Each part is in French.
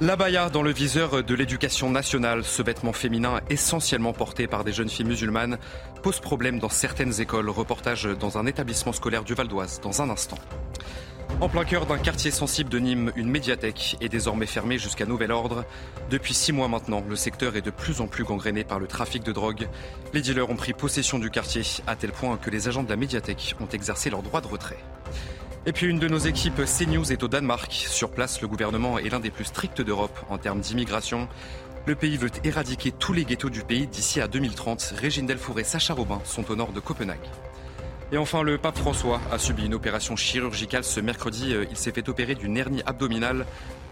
L'abaya dans le viseur de l'éducation nationale, ce vêtement féminin essentiellement porté par des jeunes filles musulmanes, pose problème dans certaines écoles. Reportage dans un établissement scolaire du Val d'Oise dans un instant. En plein cœur d'un quartier sensible de Nîmes, une médiathèque est désormais fermée jusqu'à nouvel ordre. Depuis six mois maintenant, le secteur est de plus en plus gangréné par le trafic de drogue. Les dealers ont pris possession du quartier à tel point que les agents de la médiathèque ont exercé leur droit de retrait. Et puis une de nos équipes CNews est au Danemark. Sur place, le gouvernement est l'un des plus stricts d'Europe en termes d'immigration. Le pays veut éradiquer tous les ghettos du pays d'ici à 2030. Régine Delfour et Sacha Robin sont au nord de Copenhague. Et enfin, le pape François a subi une opération chirurgicale ce mercredi. Il s'est fait opérer d'une hernie abdominale.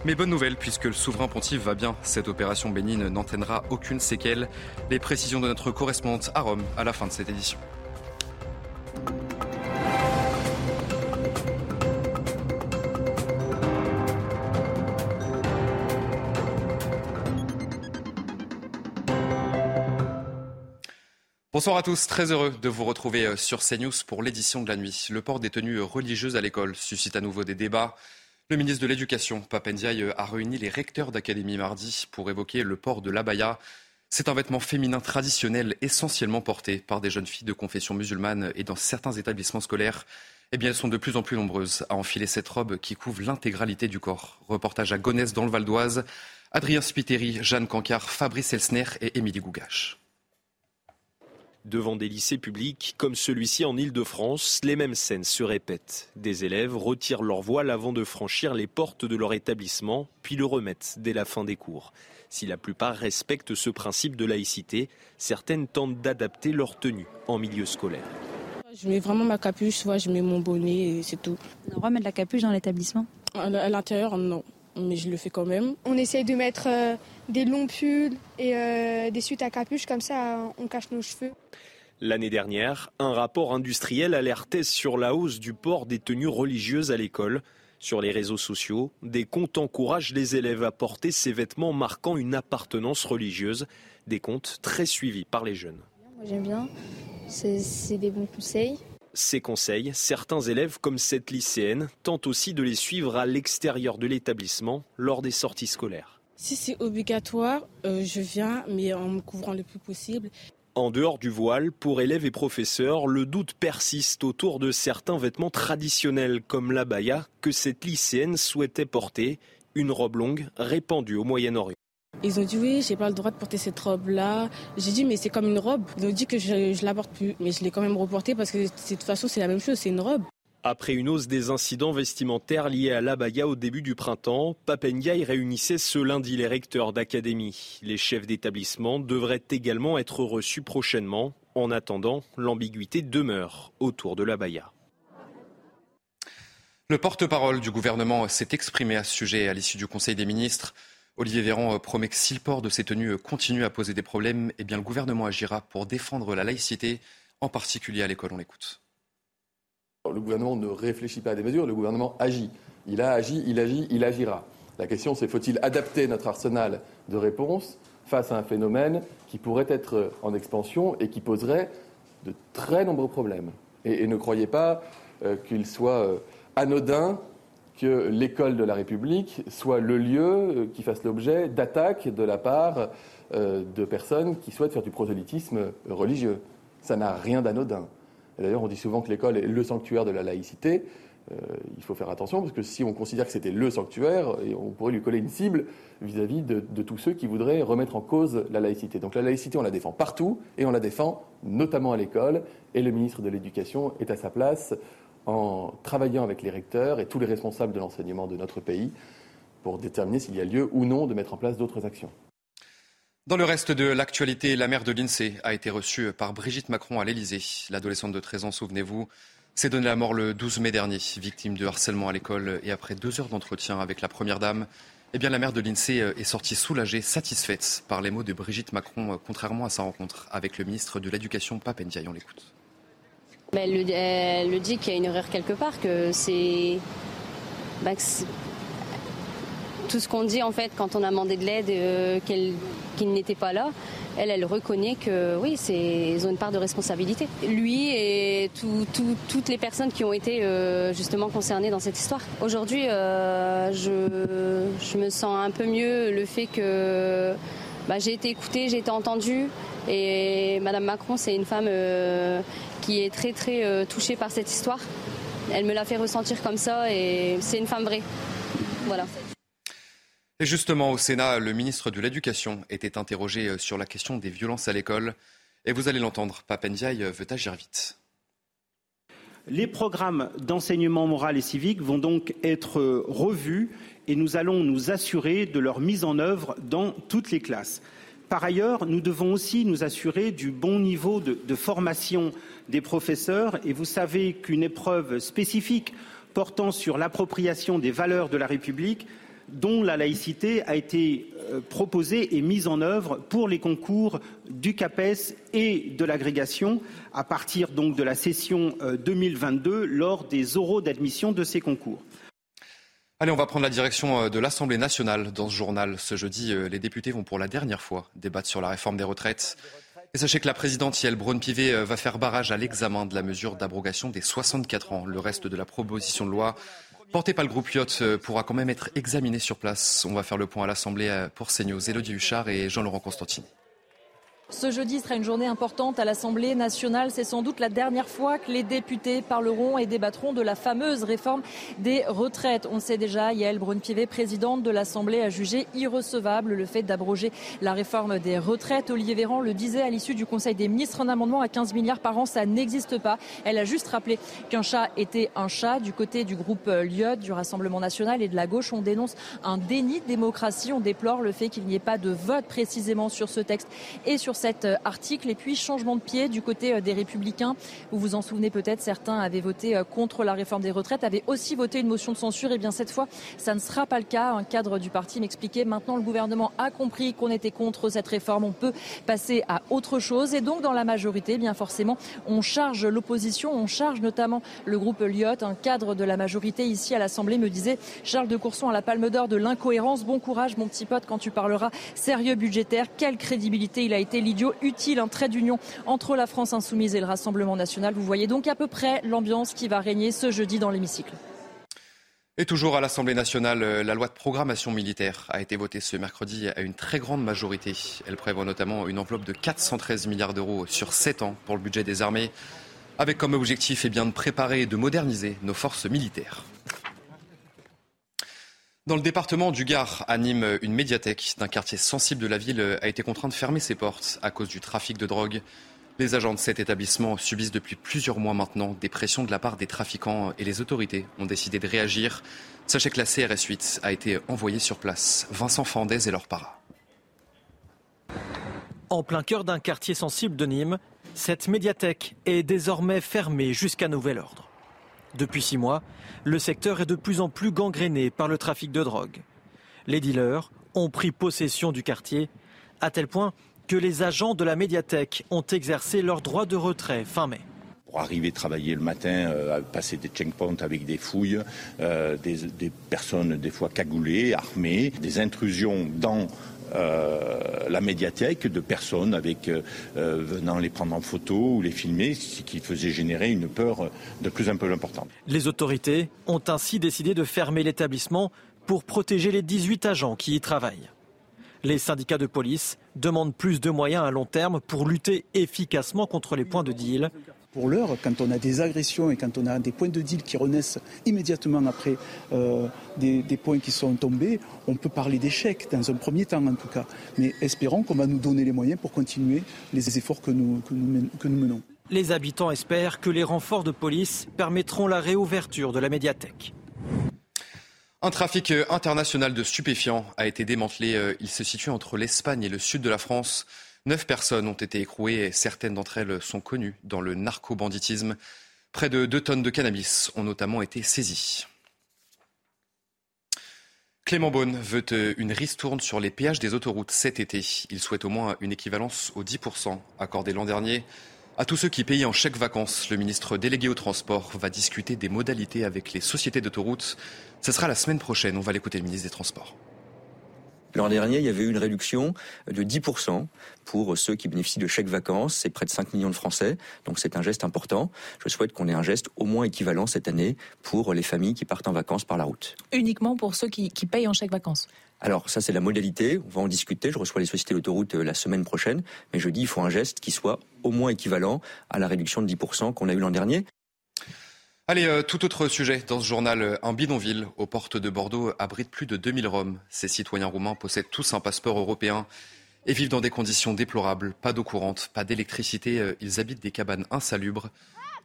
Mais bonne nouvelle, puisque le souverain pontife va bien. Cette opération bénigne n'entraînera aucune séquelle. Les précisions de notre correspondante à Rome à la fin de cette édition. Bonsoir à tous, très heureux de vous retrouver sur CNews pour l'édition de la nuit. Le port des tenues religieuses à l'école suscite à nouveau des débats. Le ministre de l'Éducation, Papendiaï, a réuni les recteurs d'académie mardi pour évoquer le port de l'abaya. C'est un vêtement féminin traditionnel essentiellement porté par des jeunes filles de confession musulmane et dans certains établissements scolaires. Eh bien, elles sont de plus en plus nombreuses à enfiler cette robe qui couvre l'intégralité du corps. Reportage à Gonesse dans le Val d'Oise. Adrien Spiteri, Jeanne Cancard, Fabrice Elsner et Émilie Gougache. Devant des lycées publics comme celui-ci en Ile-de-France, les mêmes scènes se répètent. Des élèves retirent leur voile avant de franchir les portes de leur établissement, puis le remettent dès la fin des cours. Si la plupart respectent ce principe de laïcité, certaines tentent d'adapter leur tenue en milieu scolaire. Je mets vraiment ma capuche, soit je mets mon bonnet et c'est tout. On remet de la capuche dans l'établissement? À l'intérieur, non mais je le fais quand même. On essaye de mettre euh, des longs pulls et euh, des suites à capuche, comme ça on cache nos cheveux. L'année dernière, un rapport industriel alertait sur la hausse du port des tenues religieuses à l'école. Sur les réseaux sociaux, des comptes encouragent les élèves à porter ces vêtements marquant une appartenance religieuse, des comptes très suivis par les jeunes. Moi j'aime bien, c'est des bons conseils. Ces conseils, certains élèves comme cette lycéenne tentent aussi de les suivre à l'extérieur de l'établissement lors des sorties scolaires. Si c'est obligatoire, euh, je viens, mais en me couvrant le plus possible. En dehors du voile, pour élèves et professeurs, le doute persiste autour de certains vêtements traditionnels comme l'abaya que cette lycéenne souhaitait porter, une robe longue répandue au Moyen-Orient. Ils ont dit oui, j'ai pas le droit de porter cette robe-là. J'ai dit mais c'est comme une robe. Ils ont dit que je, ne la porte plus, mais je l'ai quand même reportée parce que de toute façon c'est la même chose, c'est une robe. Après une hausse des incidents vestimentaires liés à l'abaya au début du printemps, Papendiaï réunissait ce lundi les recteurs d'académie. Les chefs d'établissement devraient également être reçus prochainement. En attendant, l'ambiguïté demeure autour de l'abaya. Le porte-parole du gouvernement s'est exprimé à ce sujet à l'issue du Conseil des ministres. Olivier Véran promet que si le port de ces tenues continue à poser des problèmes, eh le gouvernement agira pour défendre la laïcité, en particulier à l'école. On l'écoute. Le gouvernement ne réfléchit pas à des mesures, le gouvernement agit. Il a agi, il agit, il agira. La question, c'est faut-il adapter notre arsenal de réponses face à un phénomène qui pourrait être en expansion et qui poserait de très nombreux problèmes? Et, ne croyez pas euh, qu'il soit euh, anodin que l'école de la République soit le lieu euh, qui fasse l'objet d'attaques de la part euh, de personnes qui souhaitent faire du prosélytisme religieux. Ça n'a rien d'anodin. D'ailleurs, on dit souvent que l'école est le sanctuaire de la laïcité. Euh, il faut faire attention parce que si on considère que c'était le sanctuaire, on pourrait lui coller une cible vis-à-vis de, de, tous ceux qui voudraient remettre en cause la laïcité. Donc la laïcité, on la défend partout et on la défend notamment à l'école. Et le ministre de l'Éducation est à sa place en travaillant avec les recteurs et tous les responsables de l'enseignement de notre pays pour déterminer s'il y a lieu ou non de mettre en place d'autres actions. Dans le reste de l'actualité, la mère de l'INSEE a été reçue par Brigitte Macron à l'Élysée. L'adolescente de 13 ans, souvenez-vous, s'est donné la mort le 12 mai dernier, victime de harcèlement à l'école et après deux heures d'entretien avec la Première Dame. Eh bien, la mère de l'INSEE est sortie soulagée, satisfaite par les mots de Brigitte Macron, contrairement à sa rencontre avec le ministre de l'Éducation, Papendiaï. On l'écoute. Elle, le dit qu'il y a une erreur quelque part, que c'est bah, tout ce qu'on dit en fait quand on a demandé de l'aide, euh, qu'il n'était pas là. Elle, elle reconnaît que oui, ils ont une part de responsabilité. Lui et toutes les personnes qui ont été euh, justement concernées dans cette histoire. Aujourd'hui, euh, je, me sens un peu mieux le fait que bah, j'ai été écoutée, j'ai été entendue. Et Madame Macron, c'est une femme qui est très très touchée par cette histoire. Elle me l'a fait ressentir comme ça et c'est une femme vraie. Voilà. Et justement, au Sénat, le ministre de l'Éducation était interrogé euh, sur la question des violences à l'école. Et vous allez l'entendre, Papendiaï euh, veut agir vite. Les programmes d'enseignement moral et civique vont donc être revus et nous allons nous assurer de leur mise en œuvre dans toutes les classes. Par ailleurs, nous devons aussi nous assurer du bon niveau de, formation des professeurs et vous savez qu'une épreuve spécifique portant sur l'appropriation des valeurs de la République dont la laïcité a été euh, proposée et mise en œuvre pour les concours du CAPES et de l'agrégation à partir donc de la session 2022 euh, lors des oraux d'admission de ces concours. Allez, on va prendre la direction euh, de l'Assemblée nationale dans ce journal. Ce jeudi, les députés vont pour la dernière fois débattre sur la réforme des retraites. Et sachez que la présidente Yael Braun-Pivet euh, va faire barrage à l'examen de la mesure d'abrogation des 64 ans. Le reste de la proposition de loi portée par le groupe Yacht euh, pourra quand même être examiné sur place. On va faire le point à l'Assemblée euh, pour CNews. Élodie Huchard et Jean-Laurent Constantini. Ce jeudi sera une journée importante à l'Assemblée nationale. C'est sans doute la dernière fois que les députés parleront et débattront de la fameuse réforme des retraites. On sait déjà, Yael Braun-Pivet, présidente de l'Assemblée, a jugé irrecevable le fait d'abroger la réforme des retraites. Olivier Véran le disait à l'issue du Conseil des ministres, un amendement à 15 milliards par an, ça n'existe pas. Elle a juste rappelé qu'un chat était un chat. Du côté du groupe Lyot, du Rassemblement national et de la gauche, on dénonce un déni de démocratie. On déplore le fait qu'il n'y ait pas de vote précisément sur ce texte et sur cet euh, article. Et puis, changement de pied du côté euh, des Républicains. Vous vous en souvenez peut-être, certains avaient voté euh, contre la réforme des retraites, avaient aussi voté une motion de censure. Et bien, cette fois, ça ne sera pas le cas. Un cadre du parti m'expliquait maintenant, le gouvernement a compris qu'on était contre cette réforme. On peut passer à autre chose. Et donc, dans la majorité, eh bien forcément, on charge l'opposition, on charge notamment le groupe Lyot, un cadre de la majorité ici à l'Assemblée, me disait Charles de Courson à la palme d'or de l'incohérence. Bon courage, mon petit pote, quand tu parleras sérieux budgétaire. Quelle crédibilité il a été utile, un trait d'union entre la France insoumise et le Rassemblement national. Vous voyez donc à peu près l'ambiance qui va régner ce jeudi dans l'hémicycle. Et toujours à l'Assemblée nationale, euh, la loi de programmation militaire a été votée ce mercredi à une très grande majorité. Elle prévoit notamment une enveloppe de 413 milliards d'euros sur 7 ans pour le budget des armées, avec comme objectif eh bien, de préparer et de moderniser nos forces militaires. Dans le département du Gard, à Nîmes, une médiathèque d'un quartier sensible de la ville a été contrainte de fermer ses portes à cause du trafic de drogue. Les agents de cet établissement subissent depuis plusieurs mois maintenant des pressions de la part des trafiquants et les autorités ont décidé de réagir. Sachez que la CRS 8 a été envoyée sur place. Vincent Fandez et leur para. En plein cœur d'un quartier sensible de Nîmes, cette médiathèque est désormais fermée jusqu'à nouvel ordre. Depuis six mois, le secteur est de plus en plus gangréné par le trafic de drogue. Les dealers ont pris possession du quartier, à tel point que les agents de la médiathèque ont exercé leur droit de retrait fin mai pour arriver travailler le matin, euh, passer des checkpoints avec des fouilles, euh, des, personnes des fois cagoulées, armées, des intrusions dans la médiathèque de personnes avec euh, euh, venant les prendre en photo ou les filmer, ce qui faisait générer une peur de plus en plus importante. Les autorités ont ainsi décidé de fermer l'établissement pour protéger les 18 agents qui y travaillent. Les syndicats de police demandent plus de moyens à long terme pour lutter efficacement contre les points de deal pour l'heure, quand on a des agressions et quand on a des points de deal qui renaissent immédiatement après euh, des, points qui sont tombés, on peut parler d'échec, dans un premier temps en tout cas. Mais espérons qu'on va nous donner les moyens pour continuer les efforts que nous, que nous menons. Les habitants espèrent que les renforts de police permettront la réouverture de la médiathèque. Un trafic international de stupéfiants a été démantelé. Euh, il se situe entre l'Espagne et le sud de la France. Neuf personnes ont été écrouées et certaines d'entre elles sont connues dans le narco-banditisme. Près de 2 tonnes de cannabis ont notamment été saisies. Clément Beaune veut euh, une ristourne sur les péages des autoroutes cet été. Il souhaite au moins une équivalence aux 10% accordés l'an dernier à tous ceux qui payent en chèque vacances. Le ministre délégué au transport va discuter des modalités avec les sociétés d'autoroutes. Ce sera la semaine prochaine. On va l'écouter, le ministre des Transports. L'an dernier, il y avait eu une réduction de 10% pour ceux qui bénéficient de chèques vacances. C'est près de 5 millions de Français, donc c'est un geste important. Je souhaite qu'on ait un geste au moins équivalent cette année pour les familles qui partent en vacances par la route. Uniquement pour ceux qui, payent en chèques vacances alors ça c'est la modalité, on va en discuter, je reçois les sociétés d'autoroute euh, la semaine prochaine, mais je dis il faut un geste qui soit au moins équivalent à la réduction de 10% qu'on a eu l'an dernier. Allez, euh, tout autre sujet dans ce journal. Un bidonville aux portes de Bordeaux abrite plus de 2000 Roms. Ces citoyens roumains possèdent tous un passeport européen et vivent dans des conditions déplorables. Pas d'eau courante, pas d'électricité. Euh, ils habitent des cabanes insalubres.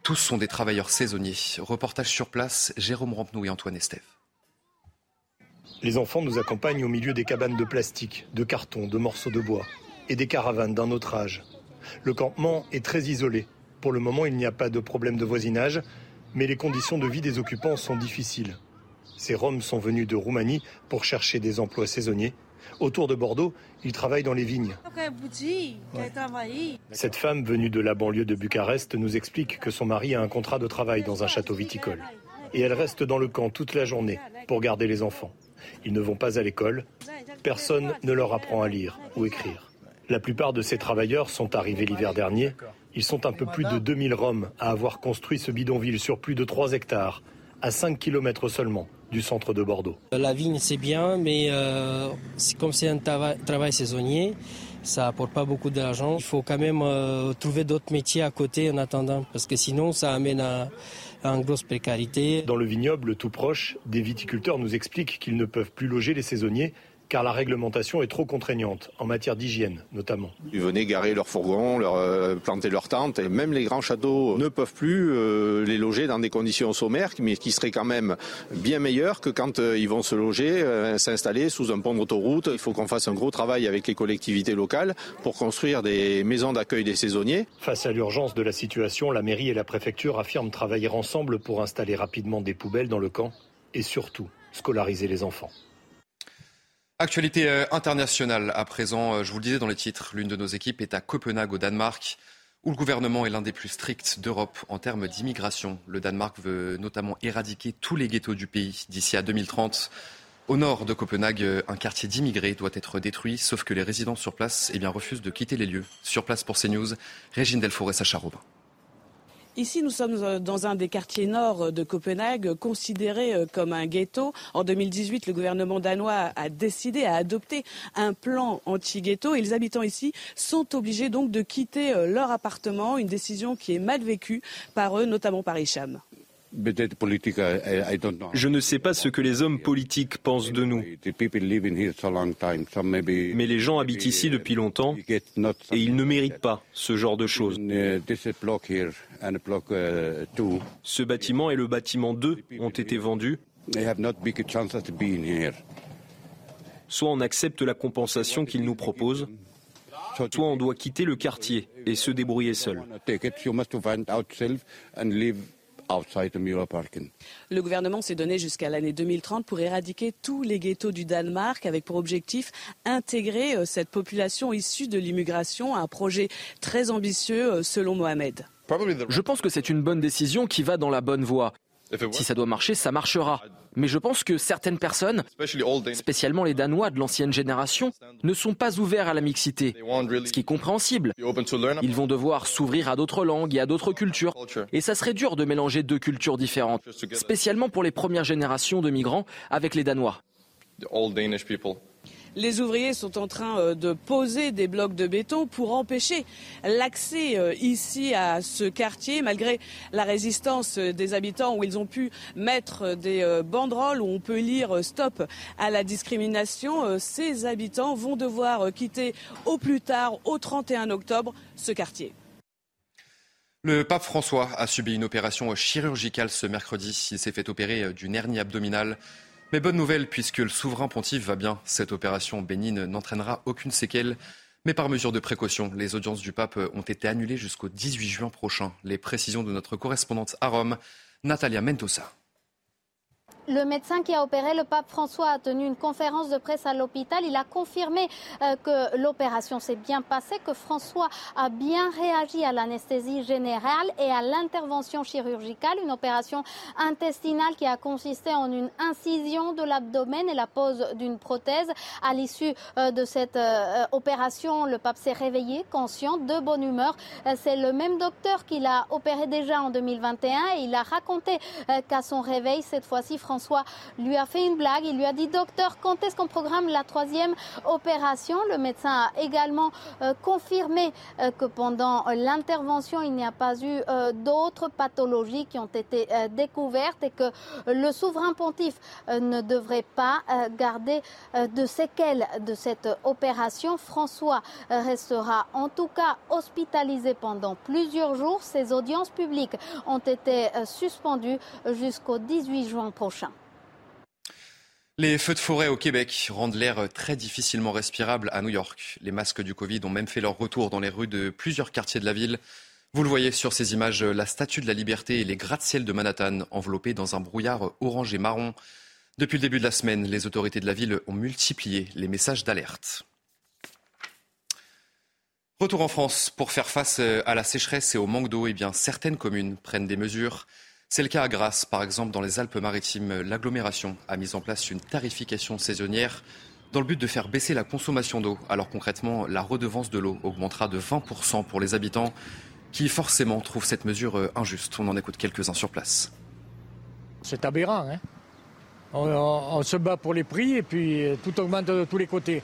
Tous sont des travailleurs saisonniers. Reportage sur place, Jérôme Rampenou et Antoine Estève. Les enfants nous accompagnent au milieu des cabanes de plastique, de carton, de morceaux de bois et des caravanes d'un autre âge. Le campement est très isolé. Pour le moment, il n'y a pas de problème de voisinage mais les conditions de vie des occupants sont difficiles. Ces Roms sont venus de Roumanie pour chercher des emplois saisonniers. Autour de Bordeaux, ils travaillent dans les vignes. Cette femme venue de la banlieue de Bucarest nous explique que son mari a un contrat de travail dans un château viticole. Et elle reste dans le camp toute la journée pour garder les enfants. Ils ne vont pas à l'école. Personne ne leur apprend à lire ou écrire. La plupart de ces travailleurs sont arrivés l'hiver dernier ils sont un peu plus de 2000 Roms à avoir construit ce bidonville sur plus de 3 hectares, à 5 km seulement du centre de Bordeaux. La vigne, c'est bien, mais euh, comme c'est un travail, saisonnier, ça apporte pas beaucoup d'argent. Il faut quand même euh, trouver d'autres métiers à côté en attendant, parce que sinon, ça amène à, à une grosse précarité. Dans le vignoble tout proche, des viticulteurs nous expliquent qu'ils ne peuvent plus loger les saisonniers car la réglementation est trop contraignante, en matière d'hygiène notamment. Ils venaient garer leurs fourgons, leur, euh, planter leurs tentes, et même les grands châteaux ne peuvent plus euh, les loger dans des conditions sommaires, mais qui seraient quand même bien meilleures que quand euh, ils vont se loger, s'installer sous un pont d'autoroute. Il faut qu'on fasse un gros travail avec les collectivités locales pour construire des maisons d'accueil des saisonniers. Face à l'urgence de la situation, la mairie et la préfecture affirment travailler ensemble pour installer rapidement des poubelles dans le camp et surtout scolariser les enfants. Actualité euh, internationale à présent, euh, je vous le disais dans les titres, l'une de nos équipes est à Copenhague au Danemark, où le gouvernement est l'un des plus stricts d'Europe en termes d'immigration. Le Danemark veut notamment éradiquer tous les ghettos du pays d'ici à 2030. Au nord de Copenhague, euh, un quartier d'immigrés doit être détruit, sauf que les résidents sur place eh bien, refusent de quitter les lieux. Sur place pour CNews, Régine Delfour et Sacha. Ici, nous sommes euh, dans un des quartiers nord de Copenhague, considéré euh, comme un ghetto. En 2018, le gouvernement danois a décidé, à adopter un plan anti-ghetto. Et les habitants ici sont obligés donc de quitter euh, leur appartement, une décision qui est mal vécue par eux, notamment par Hicham. Je ne sais pas ce que les hommes politiques pensent de nous. Mais les gens habitent ici depuis longtemps et ils ne méritent pas ce genre de choses. Ce bâtiment et le bâtiment 2 ont été vendus. Soit on accepte la compensation qu'ils nous proposent, soit on doit quitter le quartier et se débrouiller seul. Le gouvernement s'est donné jusqu'à l'année 2030 pour éradiquer tous les ghettos du Danemark avec pour objectif intégrer euh, cette population issue de l'immigration, un projet très ambitieux euh, selon Mohamed. Je pense que c'est une bonne décision qui va dans la bonne voie. Si ça doit marcher, ça marchera. Mais je pense que certaines personnes, spécialement les Danois de l'ancienne génération, ne sont pas ouverts à la mixité, ce qui est compréhensible. Ils vont devoir s'ouvrir à d'autres langues et à d'autres cultures. Et ça serait dur de mélanger deux cultures différentes, spécialement pour les premières générations de migrants avec les Danois. Les ouvriers sont en train euh, de poser des blocs de béton pour empêcher l'accès euh, ici à ce quartier, malgré la résistance euh, des habitants où ils ont pu mettre des banderoles où on peut lire stop à la discrimination. Ces habitants vont devoir quitter au plus tard, au 31 octobre, ce quartier. Le pape François a subi une opération chirurgicale ce mercredi. Il s'est fait opérer d'une hernie abdominale. Mais bonne nouvelle, puisque le souverain pontife va bien. Cette opération bénigne n'entraînera aucune séquelle. Mais par mesure de précaution, les audiences du pape ont été annulées jusqu'au 18 juin prochain. Les précisions de notre correspondante à Rome, Natalia Mendoza. Le médecin qui a opéré le pape François a tenu une conférence de presse à l'hôpital. Il a confirmé euh, que l'opération s'est bien passée, que François a bien réagi à l'anesthésie générale et à l'intervention chirurgicale, une opération intestinale qui a consisté en une incision de l'abdomen et la pose d'une prothèse. À l'issue euh, de cette euh, opération, le pape s'est réveillé, conscient, de bonne humeur. C'est le même docteur qui l'a opéré déjà en 2021 et il a raconté qu'à son réveil, cette fois-ci, François lui a fait une blague. Il lui a dit Docteur, quand est-ce qu'on programme la troisième opération? Le médecin a également euh, confirmé euh, que pendant l'intervention, il n'y a pas eu euh, d'autres pathologies qui ont été découvertes et que le souverain pontife ne devrait pas garder de séquelles de cette opération. François restera en tout cas hospitalisé pendant plusieurs jours. Ses audiences publiques ont été suspendues jusqu'au 18 juin prochain. Les feux de forêt au Québec rendent l'air très difficilement respirable à New York. Les masques du Covid ont même fait leur retour dans les rues de plusieurs quartiers de la ville. Vous le voyez sur ces images, la statue de la liberté et les gratte-ciel de Manhattan enveloppés dans un brouillard orange et marron. Depuis le début de la semaine, les autorités de la ville ont multiplié les messages d'alerte. Retour en France. Pour faire face à la sécheresse et au manque d'eau, eh certaines communes prennent des mesures. C'est le cas à Grasse, par exemple, dans les Alpes-Maritimes. L'agglomération a mis en place une tarification saisonnière dans le but de faire baisser la consommation d'eau. Alors concrètement, la redevance de l'eau augmentera de 20% pour les habitants qui forcément trouvent cette mesure euh, injuste. On en écoute quelques-uns sur place. C'est aberrant. Hein on, se bat pour les prix et puis euh, tout augmente de tous les côtés.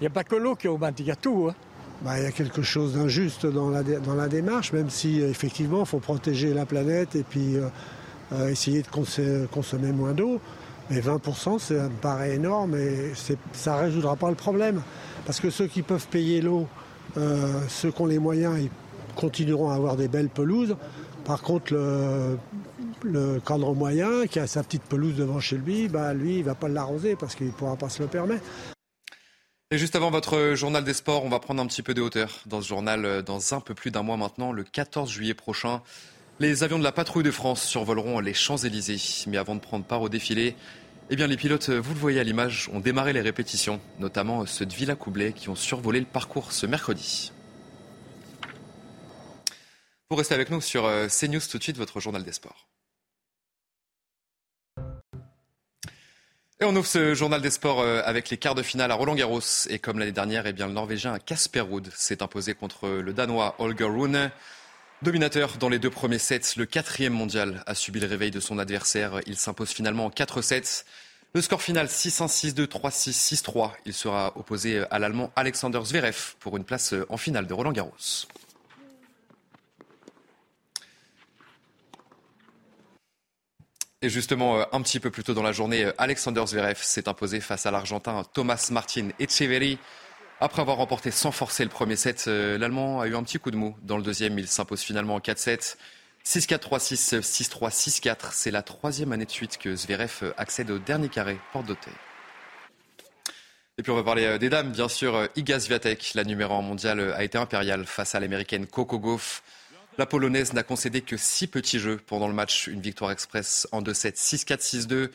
Il n'y a pas que l'eau qui augmente, il y a tout. Hein. Bah, il y a quelque chose d'injuste dans la, démarche, même si euh, effectivement il faut protéger la planète et puis euh, euh, essayer de consommer moins d'eau. Mais 20%, ça me paraît énorme et ça ne résoudra pas le problème. Parce que ceux qui peuvent payer l'eau, ceux qui ont les moyens, ils continueront à avoir des belles pelouses. Par contre, le, le cadre moyen, qui a sa petite pelouse devant chez lui, bah, lui, il ne va pas l'arroser parce qu'il ne pourra pas se le permettre. Et juste avant votre journal des sports, on va prendre un petit peu de hauteur dans ce journal euh, dans un peu plus d'un mois maintenant, le 14 juillet prochain. Les avions de la patrouille de France survoleront les Champs-Élysées. Mais avant de prendre part au défilé, eh bien, les pilotes, vous le voyez à l'image, ont démarré les répétitions, notamment ceux de Villa-Coublet qui ont survolé le parcours ce mercredi. Pour rester avec nous sur euh, CNews tout de suite, votre journal des sports. Et on ouvre ce journal des sports euh, avec les quarts de finale à Roland Garros. Et comme l'année dernière, eh bien, le Norvégien Casper Ruud s'est imposé contre le Danois Holger Rune. Dominateur dans les deux premiers sets, le quatrième mondial a subi le réveil de son adversaire. Il s'impose finalement en 4 sets. Le score final 6-1, 6-2, 3-6, 6-3. Il sera opposé à l'Allemand Alexander Zverev pour une place en finale de Roland Et justement, euh, un petit peu plus tôt dans la journée, euh, Alexander Zverev s'est imposé face à l'Argentin Thomas Martin Echeverry. Après avoir remporté sans forcer le premier set, euh, l'Allemand a eu un petit coup de mou. Dans le deuxième, il s'impose finalement en 4-7. 6-4, 3-6, 6-3, 6-4. C'est la troisième année de suite que Zverev accède au dernier carré, porte d'hôtel. Et puis on va parler des dames, bien sûr. Iga Swiatek, la numéro 1 mondiale, a été impériale face à l'américaine Coco Gauff. La Polonaise n'a concédé que six petits jeux pendant le match. Une victoire express en 2-7, 6-4, 6-2.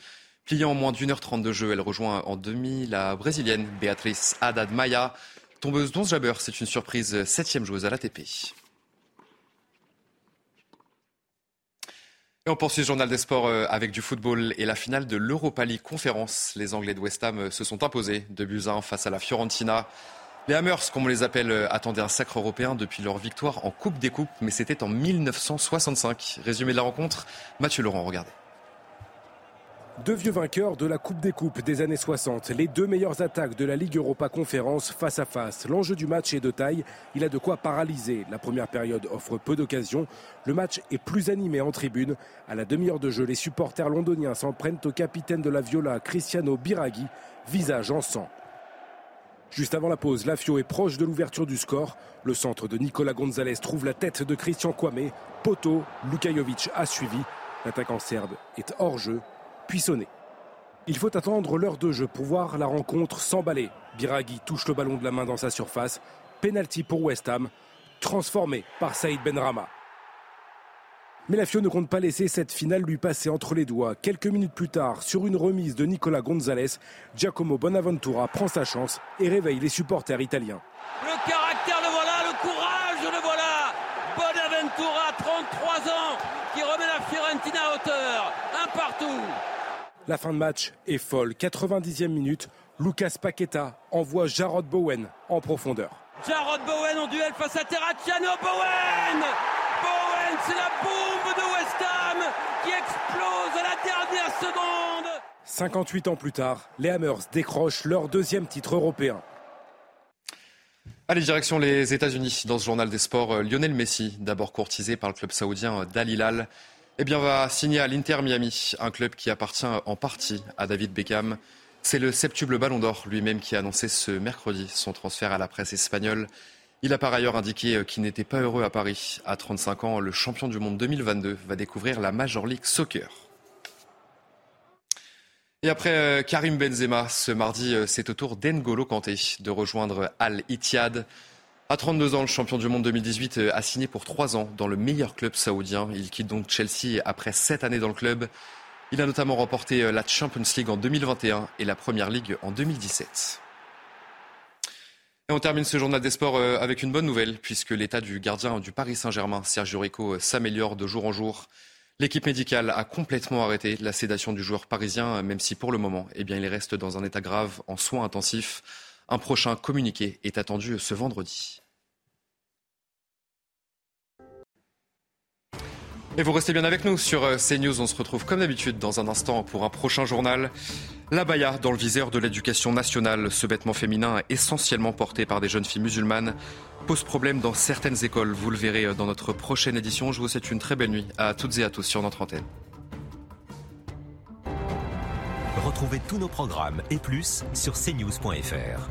Pliant en moins d'une heure trente de jeu, elle rejoint en demi la brésilienne Beatrice Haddad Maia. Tombeuse 11 jabber, c'est une surprise, septième joueuse à l'ATP. Et on poursuit le journal des sports euh, avec du football et la finale de l'Europa League Conférence. Les Anglais de West Ham euh, se sont imposés de buts 1 face à la Fiorentina. Les Hammers, comme on les appelle, euh, attendaient un sacre européen depuis leur victoire en Coupe des Coupes, mais c'était en 1965. Résumé de la rencontre, Mathieu Laurent, regardez. Deux vieux vainqueurs de la Coupe des Coupes des années 60, les deux meilleures attaques de la Ligue Europa Conférence face à face. L'enjeu du match est de taille, il a de quoi paralyser. La première période offre peu d'occasions, le match est plus animé en tribune. À la demi-heure de jeu, les supporters londoniens s'en prennent au capitaine de la Viola, Cristiano Biraghi, visage en sang. Juste avant la pause, Lafio est proche de l'ouverture du score. Le centre de Nicolas Gonzalez trouve la tête de Christian Kwame. Poto, Lukajovic a suivi. L'attaquant serbe est hors jeu, puis sonné. Il faut attendre l'heure de jeu pour voir la rencontre s'emballer. Biraghi touche le ballon de la main dans sa surface. Penalty pour West Ham, transformé par Saïd Benrama. Mais la FIO ne compte pas laisser cette finale lui passer entre les doigts. Quelques minutes plus tard, sur une remise de Nicolas Gonzalez, Giacomo Bonaventura prend sa chance et réveille les supporters italiens. Le caractère le voilà, le courage le voilà. Bonaventura, 33 ans, qui remet la Fiorentina à hauteur. Un partout. La fin de match est folle. 90e minute, Lucas Paqueta envoie Jarrod Bowen en profondeur. Jarrod Bowen en duel face à Terracciano. Bowen Bowen, c'est la bombe de West Ham qui explose à la dernière seconde 58 ans plus tard, les Hammers décrochent leur deuxième titre européen. Allez, direction les États-Unis. Dans ce journal des sports, euh, Lionel Messi, d'abord courtisé par le club saoudien Dal Hilal, eh bien, va signer à l'Inter Miami, un club qui appartient en partie à David Beckham. C'est le septuple Ballon d'Or lui-même qui a annoncé ce mercredi son transfert à la presse espagnole. Il a par ailleurs indiqué euh, qu'il n'était pas heureux à Paris. À 35 ans, le champion du monde 2022 va découvrir la Major League Soccer. Et après euh, Karim Benzema, ce mardi, euh, c'est au tour d'Engolo Kanté de rejoindre Al Ittihad. À 32 ans, le champion du monde 2018 a signé pour 3 ans dans le meilleur club saoudien. Il quitte donc Chelsea après 7 années dans le club. Il a notamment remporté la Champions League en 2021 et la Première League en 2017. On termine ce journal des sports euh, avec une bonne nouvelle, puisque l'état du gardien du Paris Saint-Germain, Sergio Rico, euh, s'améliore de jour en jour. L'équipe médicale a complètement arrêté la sédation du joueur parisien, même si pour le moment, eh bien, il reste dans un état grave en soins intensifs. Un prochain communiqué est attendu ce vendredi. Et vous restez bien avec nous sur euh, CNews. On se retrouve comme d'habitude dans un instant pour un prochain journal. La baya dans le viseur de l'éducation nationale. Ce vêtement féminin essentiellement porté par des jeunes filles musulmanes pose problème dans certaines écoles. Vous le verrez euh, dans notre prochaine édition. Je vous souhaite une très belle nuit à toutes et à tous sur notre antenne. Retrouvez tous nos programmes et plus sur cnews.fr.